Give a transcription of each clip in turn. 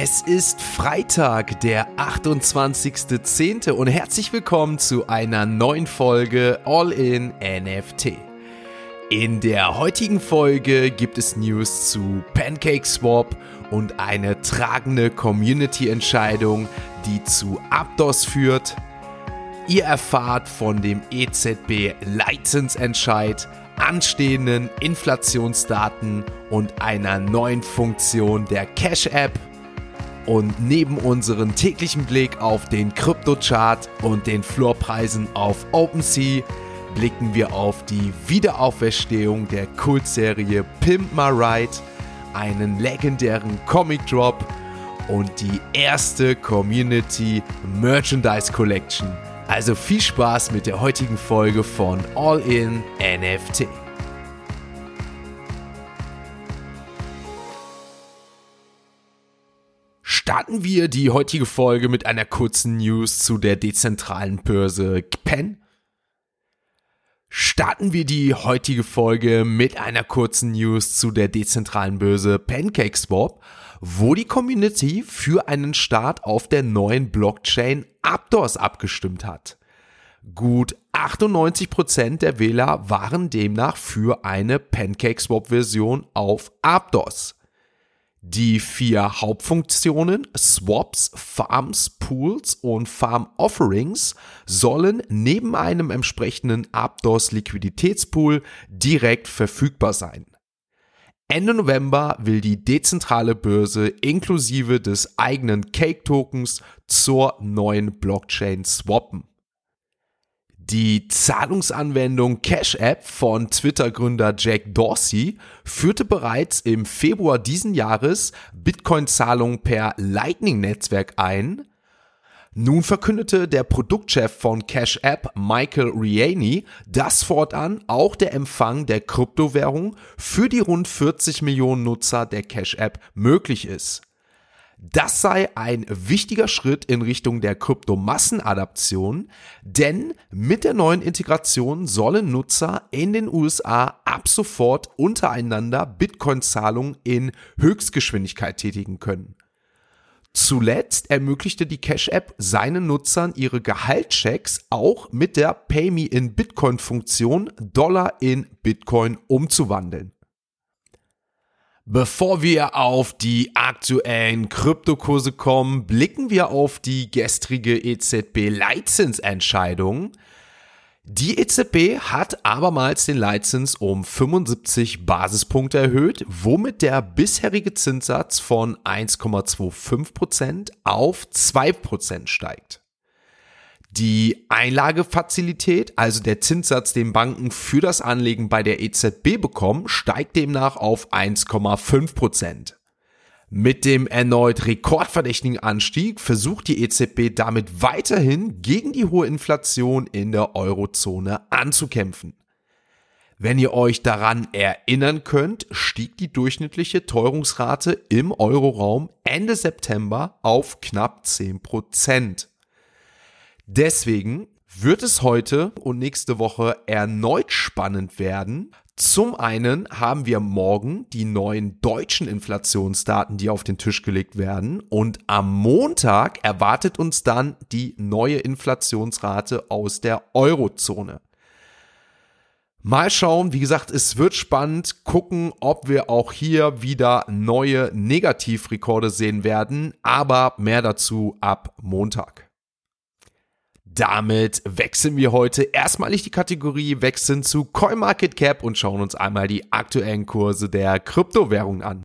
Es ist Freitag, der 28.10. und herzlich willkommen zu einer neuen Folge All in NFT. In der heutigen Folge gibt es News zu Pancake Swap und eine tragende Community-Entscheidung, die zu Aptos führt. Ihr erfahrt von dem EZB Leitzinsentscheid, anstehenden Inflationsdaten und einer neuen Funktion der Cash-App und neben unseren täglichen Blick auf den Kryptochart und den Floorpreisen auf OpenSea blicken wir auf die Wiederauferstehung der Kultserie Pimp My Ride, einen legendären Comic Drop und die erste Community Merchandise Collection. Also viel Spaß mit der heutigen Folge von All In NFT. Starten wir die heutige Folge mit einer kurzen News zu der dezentralen Börse Pen. Starten wir die heutige Folge mit einer kurzen News zu der dezentralen Börse PancakeSwap, wo die Community für einen Start auf der neuen Blockchain Aptos abgestimmt hat. Gut 98% der Wähler waren demnach für eine PancakeSwap-Version auf Aptos. Die vier Hauptfunktionen Swaps, Farms, Pools und Farm Offerings sollen neben einem entsprechenden Aptos Liquiditätspool direkt verfügbar sein. Ende November will die dezentrale Börse inklusive des eigenen Cake Tokens zur neuen Blockchain swappen. Die Zahlungsanwendung Cash App von Twitter-Gründer Jack Dorsey führte bereits im Februar diesen Jahres Bitcoin-Zahlungen per Lightning-Netzwerk ein. Nun verkündete der Produktchef von Cash App, Michael Riani, dass fortan auch der Empfang der Kryptowährung für die rund 40 Millionen Nutzer der Cash App möglich ist. Das sei ein wichtiger Schritt in Richtung der Kryptomassenadaption, denn mit der neuen Integration sollen Nutzer in den USA ab sofort untereinander Bitcoin-Zahlungen in Höchstgeschwindigkeit tätigen können. Zuletzt ermöglichte die Cash-App seinen Nutzern ihre Gehaltschecks auch mit der Pay Me in Bitcoin-Funktion Dollar in Bitcoin umzuwandeln. Bevor wir auf die aktuellen Kryptokurse kommen, blicken wir auf die gestrige EZB-Leitzinsentscheidung. Die EZB hat abermals den Leitzins um 75 Basispunkte erhöht, womit der bisherige Zinssatz von 1,25% auf 2% steigt. Die Einlagefazilität, also der Zinssatz, den Banken für das Anlegen bei der EZB bekommen, steigt demnach auf 1,5 Prozent. Mit dem erneut rekordverdächtigen Anstieg versucht die EZB damit weiterhin gegen die hohe Inflation in der Eurozone anzukämpfen. Wenn ihr euch daran erinnern könnt, stieg die durchschnittliche Teuerungsrate im Euroraum Ende September auf knapp 10 Prozent. Deswegen wird es heute und nächste Woche erneut spannend werden. Zum einen haben wir morgen die neuen deutschen Inflationsdaten, die auf den Tisch gelegt werden. Und am Montag erwartet uns dann die neue Inflationsrate aus der Eurozone. Mal schauen, wie gesagt, es wird spannend gucken, ob wir auch hier wieder neue Negativrekorde sehen werden, aber mehr dazu ab Montag. Damit wechseln wir heute erstmalig die Kategorie, wechseln zu CoinMarketCap und schauen uns einmal die aktuellen Kurse der Kryptowährungen an.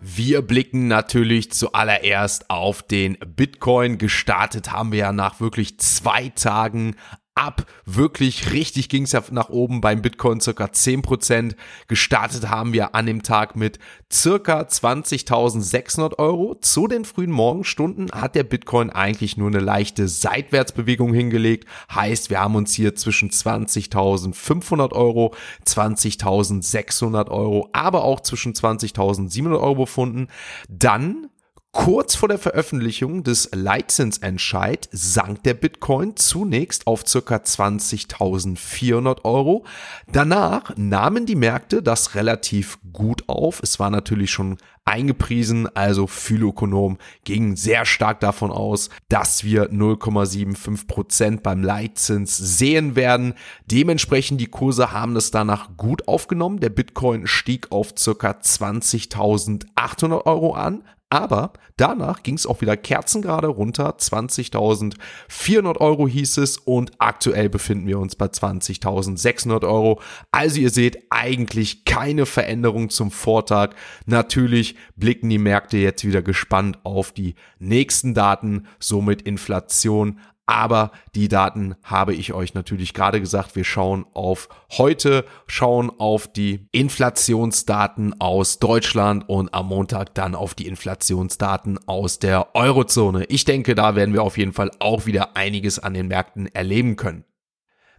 Wir blicken natürlich zuallererst auf den Bitcoin. Gestartet haben wir ja nach wirklich zwei Tagen ab. Wirklich richtig ging es ja nach oben beim Bitcoin circa 10%. Gestartet haben wir an dem Tag mit circa 20.600 Euro. Zu den frühen Morgenstunden hat der Bitcoin eigentlich nur eine leichte Seitwärtsbewegung hingelegt. Heißt, wir haben uns hier zwischen 20.500 Euro, 20.600 Euro, aber auch zwischen 20.700 Euro befunden. Dann Kurz vor der Veröffentlichung des Leitzinsentscheid sank der Bitcoin zunächst auf ca. 20.400 Euro. Danach nahmen die Märkte das relativ gut auf. Es war natürlich schon eingepriesen. Also Phylokonom ging sehr stark davon aus, dass wir 0,75 Prozent beim Leitzins sehen werden. Dementsprechend die Kurse haben das danach gut aufgenommen. Der Bitcoin stieg auf circa 20.800 Euro an. Aber danach ging es auch wieder kerzengerade runter. 20.400 Euro hieß es und aktuell befinden wir uns bei 20.600 Euro. Also ihr seht eigentlich keine Veränderung zum Vortag. Natürlich blicken die Märkte jetzt wieder gespannt auf die nächsten Daten, somit Inflation, aber die Daten habe ich euch natürlich gerade gesagt. Wir schauen auf heute, schauen auf die Inflationsdaten aus Deutschland und am Montag dann auf die Inflationsdaten aus der Eurozone. Ich denke, da werden wir auf jeden Fall auch wieder einiges an den Märkten erleben können.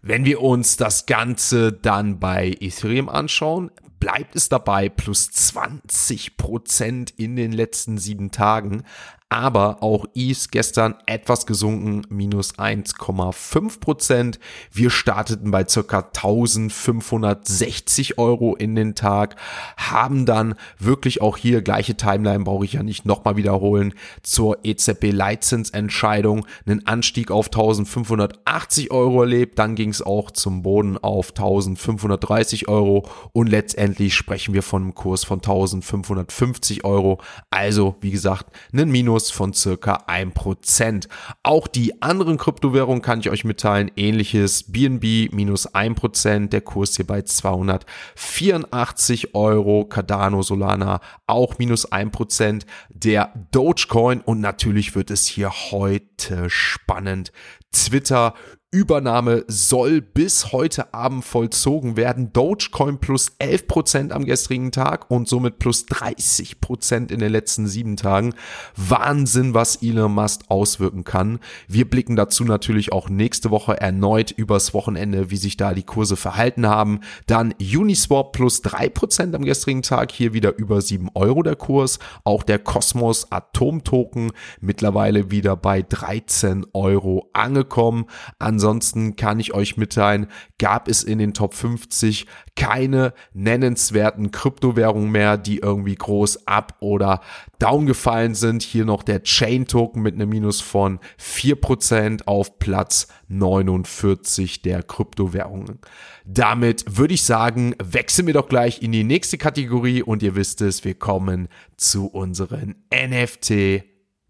Wenn wir uns das Ganze dann bei Ethereum anschauen, bleibt es dabei plus 20 Prozent in den letzten sieben Tagen aber auch ETH gestern etwas gesunken, minus 1,5 Prozent. Wir starteten bei circa 1560 Euro in den Tag, haben dann wirklich auch hier gleiche Timeline, brauche ich ja nicht nochmal wiederholen, zur EZB-Leitzinsentscheidung einen Anstieg auf 1580 Euro erlebt, dann ging es auch zum Boden auf 1530 Euro und letztendlich sprechen wir von einem Kurs von 1550 Euro. Also, wie gesagt, einen Minus Minus von circa 1%. Auch die anderen Kryptowährungen kann ich euch mitteilen. Ähnliches BNB minus 1%, der Kurs hier bei 284 Euro. Cardano Solana auch minus 1%. Der Dogecoin und natürlich wird es hier heute spannend. Twitter Übernahme soll bis heute Abend vollzogen werden. Dogecoin plus 11% am gestrigen Tag und somit plus 30% in den letzten sieben Tagen. Wahnsinn, was Elon Musk auswirken kann. Wir blicken dazu natürlich auch nächste Woche erneut übers Wochenende, wie sich da die Kurse verhalten haben. Dann Uniswap plus 3% am gestrigen Tag, hier wieder über 7 Euro der Kurs. Auch der Cosmos Atom Token mittlerweile wieder bei 13 Euro angekommen. An Ansonsten kann ich euch mitteilen, gab es in den Top 50 keine nennenswerten Kryptowährungen mehr, die irgendwie groß ab oder down gefallen sind. Hier noch der Chain Token mit einem Minus von 4% auf Platz 49 der Kryptowährungen. Damit würde ich sagen, wechseln wir doch gleich in die nächste Kategorie und ihr wisst es, wir kommen zu unseren NFT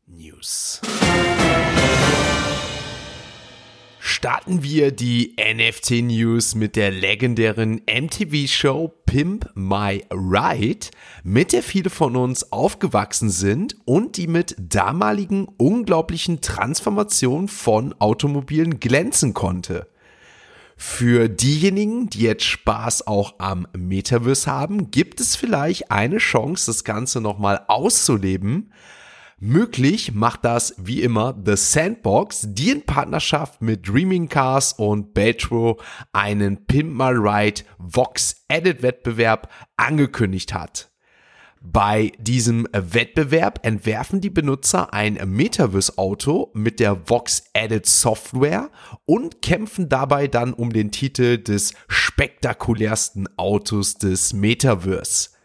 News starten wir die NFT News mit der legendären MTV Show Pimp My Ride, mit der viele von uns aufgewachsen sind und die mit damaligen unglaublichen Transformationen von Automobilen glänzen konnte. Für diejenigen, die jetzt Spaß auch am Metaverse haben, gibt es vielleicht eine Chance, das Ganze nochmal auszuleben. Möglich macht das wie immer The Sandbox, die in Partnerschaft mit Dreaming Cars und Beltro einen Pimp My Ride Vox Edit Wettbewerb angekündigt hat. Bei diesem Wettbewerb entwerfen die Benutzer ein Metaverse-Auto mit der Vox Edit Software und kämpfen dabei dann um den Titel des spektakulärsten Autos des Metaverse.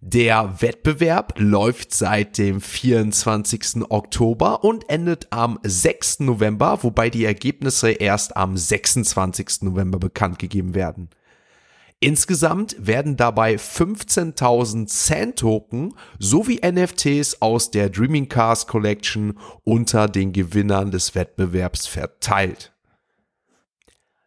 Der Wettbewerb läuft seit dem 24. Oktober und endet am 6. November, wobei die Ergebnisse erst am 26. November bekannt gegeben werden. Insgesamt werden dabei 15.000 Sand-Token sowie NFTs aus der Dreaming Cars Collection unter den Gewinnern des Wettbewerbs verteilt.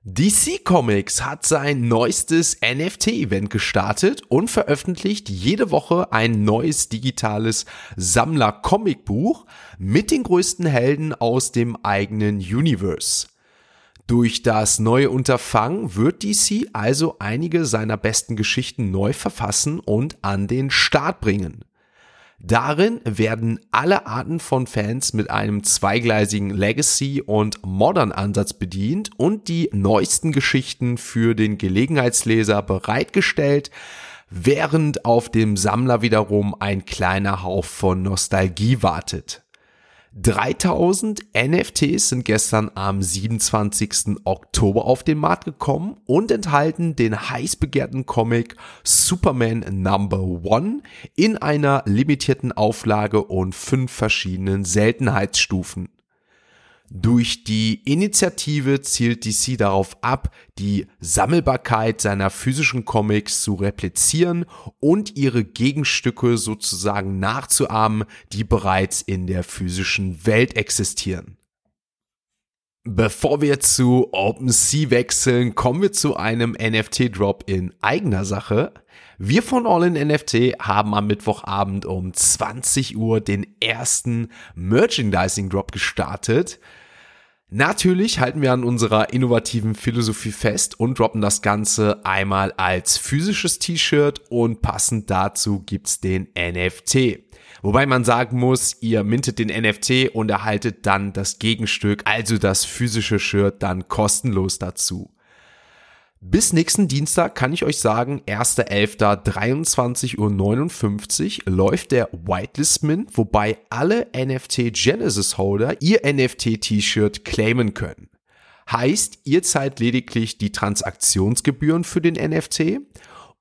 DC Comics hat sein neuestes NFT-Event gestartet und veröffentlicht jede Woche ein neues digitales Sammler-Comicbuch mit den größten Helden aus dem eigenen Universe. Durch das neue Unterfangen wird DC also einige seiner besten Geschichten neu verfassen und an den Start bringen. Darin werden alle Arten von Fans mit einem zweigleisigen Legacy- und Modern-Ansatz bedient und die neuesten Geschichten für den Gelegenheitsleser bereitgestellt, während auf dem Sammler wiederum ein kleiner Hauch von Nostalgie wartet. 3000 NFTs sind gestern am 27. Oktober auf den Markt gekommen und enthalten den heiß begehrten Comic Superman Number One in einer limitierten Auflage und fünf verschiedenen Seltenheitsstufen. Durch die Initiative zielt DC darauf ab, die Sammelbarkeit seiner physischen Comics zu replizieren und ihre Gegenstücke sozusagen nachzuahmen, die bereits in der physischen Welt existieren. Bevor wir zu OpenSea wechseln, kommen wir zu einem NFT-Drop in eigener Sache. Wir von All in NFT haben am Mittwochabend um 20 Uhr den ersten Merchandising Drop gestartet. Natürlich halten wir an unserer innovativen Philosophie fest und droppen das Ganze einmal als physisches T-Shirt und passend dazu gibt's den NFT. Wobei man sagen muss, ihr mintet den NFT und erhaltet dann das Gegenstück, also das physische Shirt, dann kostenlos dazu. Bis nächsten Dienstag kann ich euch sagen, 1.11.23.59 Uhr läuft der Whitelist Mint, wobei alle NFT Genesis Holder ihr NFT T-Shirt claimen können. Heißt, ihr zahlt lediglich die Transaktionsgebühren für den NFT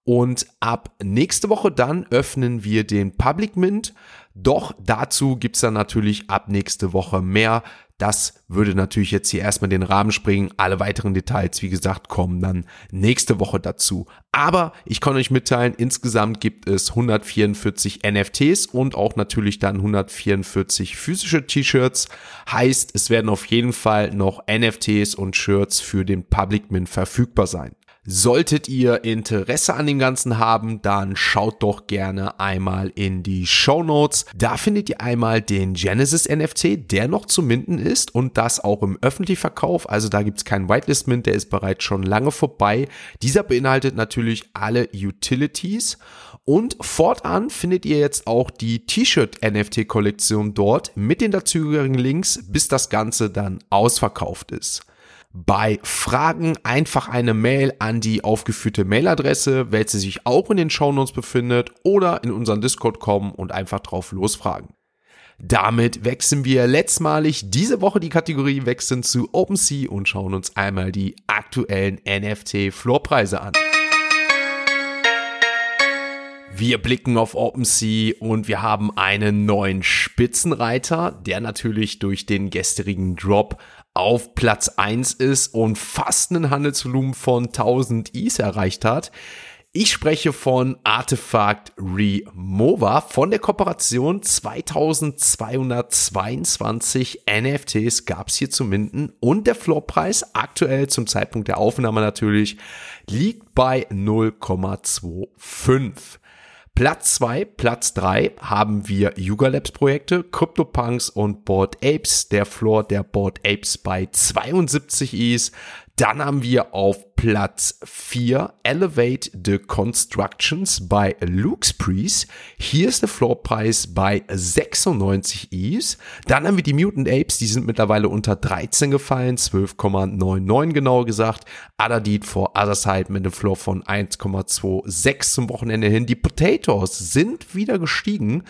und ab nächste Woche dann öffnen wir den Public Mint. Doch dazu gibt's dann natürlich ab nächste Woche mehr. Das würde natürlich jetzt hier erstmal den Rahmen springen. Alle weiteren Details, wie gesagt, kommen dann nächste Woche dazu. Aber ich kann euch mitteilen, insgesamt gibt es 144 NFTs und auch natürlich dann 144 physische T-Shirts. Heißt, es werden auf jeden Fall noch NFTs und Shirts für den Public Mint verfügbar sein. Solltet ihr Interesse an dem Ganzen haben, dann schaut doch gerne einmal in die Show Notes. Da findet ihr einmal den Genesis NFT, der noch zu minden ist und das auch im öffentlichen Verkauf. Also da gibt es keinen Whitelist Mint, der ist bereits schon lange vorbei. Dieser beinhaltet natürlich alle Utilities. Und fortan findet ihr jetzt auch die T-Shirt-NFT-Kollektion dort mit den dazugehörigen Links, bis das Ganze dann ausverkauft ist. Bei Fragen einfach eine Mail an die aufgeführte Mailadresse, welche sich auch in den Shownotes befindet oder in unseren Discord kommen und einfach drauf losfragen. Damit wechseln wir letztmalig diese Woche die Kategorie wechseln zu OpenSea und schauen uns einmal die aktuellen NFT-Floorpreise an. Wir blicken auf OpenSea und wir haben einen neuen Spitzenreiter, der natürlich durch den gestrigen Drop auf Platz 1 ist und fast einen Handelsvolumen von 1000 Is erreicht hat. Ich spreche von Artefakt Remova von der Kooperation 2222 NFTs gab es hier zu minden und der Floorpreis aktuell zum Zeitpunkt der Aufnahme natürlich liegt bei 0,25. Platz 2, Platz 3 haben wir Yuga Labs Projekte, CryptoPunks und Board Apes. Der Floor der Board Apes bei 72 Is. Dann haben wir auf Platz 4 Elevate the Constructions bei Luke's Priest. Hier ist der Floorpreis bei 96 E's. Dann haben wir die Mutant Apes, die sind mittlerweile unter 13 gefallen, 12,99 genauer gesagt. Deed for Other Side mit einem Floor von 1,26 zum Wochenende hin. Die Potatoes sind wieder gestiegen.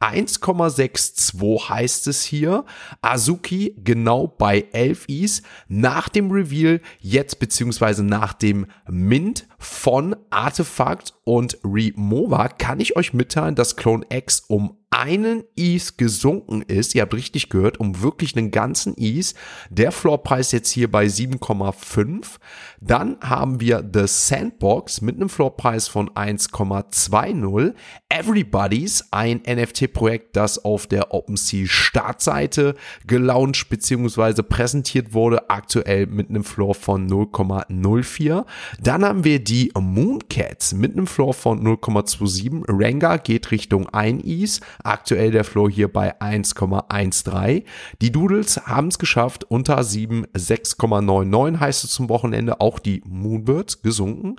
1,62 heißt es hier. Azuki genau bei 11 E's. Nach dem Reveal jetzt beziehungsweise nach dem Mint von Artefakt und Remova kann ich euch mitteilen, dass Clone X um einen Is gesunken ist. Ihr habt richtig gehört, um wirklich einen ganzen Is. Der Floorpreis jetzt hier bei 7,5. Dann haben wir The Sandbox mit einem Floorpreis von 1,20. Everybody's, ein NFT-Projekt, das auf der OpenSea Startseite gelauncht bzw. präsentiert wurde, aktuell mit einem Floor von 0,04. Dann haben wir die Mooncats mit einem Floor von 0,27. Ranga geht Richtung 1 Is. Aktuell der Floor hier bei 1,13. Die Doodles haben es geschafft, unter 7, 6,99 heißt es zum Wochenende. Auch die Moonbirds gesunken.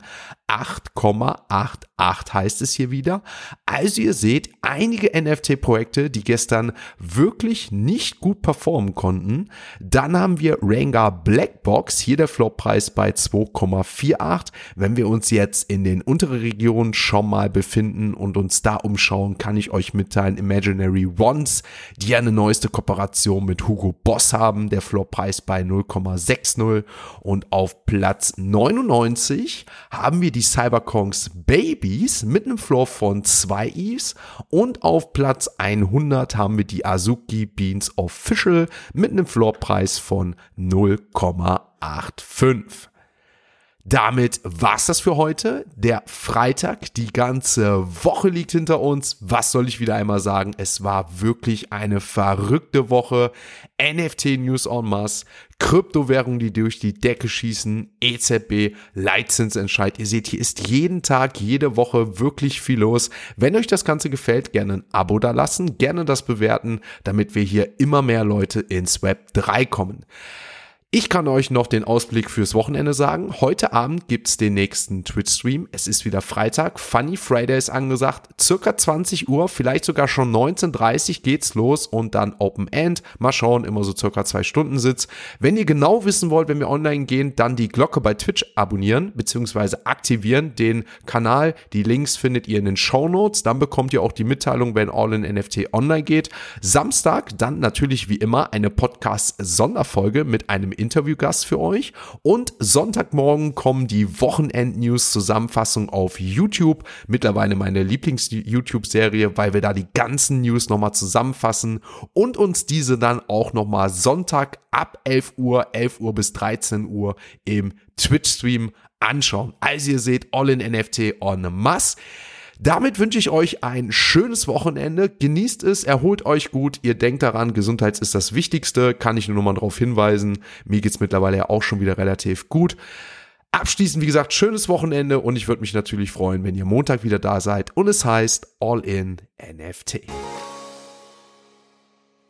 8,88 heißt es hier wieder. Also ihr seht, einige NFT-Projekte, die gestern wirklich nicht gut performen konnten. Dann haben wir Ranga Blackbox, hier der Floorpreis bei 2,48. Wenn wir uns jetzt in den unteren Regionen schon mal befinden und uns da umschauen, kann ich euch mitteilen, Imaginary Ones, die eine neueste Kooperation mit Hugo Boss haben. Der Floorpreis bei 0,60 und auf Platz 99 haben wir die Cyberkongs Babies mit einem Floor von 2 Eves und auf Platz 100 haben wir die Azuki Beans Official mit einem Floorpreis von 0,85. Damit war's das für heute. Der Freitag, die ganze Woche liegt hinter uns. Was soll ich wieder einmal sagen? Es war wirklich eine verrückte Woche. NFT News en masse, Kryptowährungen, die durch die Decke schießen, EZB, Leitzinsentscheid. Ihr seht, hier ist jeden Tag, jede Woche wirklich viel los. Wenn euch das Ganze gefällt, gerne ein Abo da lassen, gerne das bewerten, damit wir hier immer mehr Leute ins Web 3 kommen. Ich kann euch noch den Ausblick fürs Wochenende sagen. Heute Abend gibt's den nächsten Twitch-Stream. Es ist wieder Freitag. Funny Friday ist angesagt. Circa 20 Uhr, vielleicht sogar schon 19.30 geht's los und dann Open End. Mal schauen, immer so circa zwei Stunden Sitz. Wenn ihr genau wissen wollt, wenn wir online gehen, dann die Glocke bei Twitch abonnieren bzw. aktivieren. Den Kanal, die Links findet ihr in den Show Notes. Dann bekommt ihr auch die Mitteilung, wenn All in NFT online geht. Samstag dann natürlich wie immer eine Podcast-Sonderfolge mit einem Interviewgast für euch. Und Sonntagmorgen kommen die Wochenend-News-Zusammenfassung auf YouTube. Mittlerweile meine Lieblings-YouTube-Serie, weil wir da die ganzen News nochmal zusammenfassen und uns diese dann auch nochmal Sonntag ab 11 Uhr, 11 Uhr bis 13 Uhr im Twitch-Stream anschauen. Also ihr seht All in NFT on masse. Damit wünsche ich euch ein schönes Wochenende. Genießt es, erholt euch gut. Ihr denkt daran, Gesundheit ist das Wichtigste. Kann ich nur noch mal darauf hinweisen. Mir geht's mittlerweile ja auch schon wieder relativ gut. Abschließend, wie gesagt, schönes Wochenende und ich würde mich natürlich freuen, wenn ihr Montag wieder da seid und es heißt All in NFT.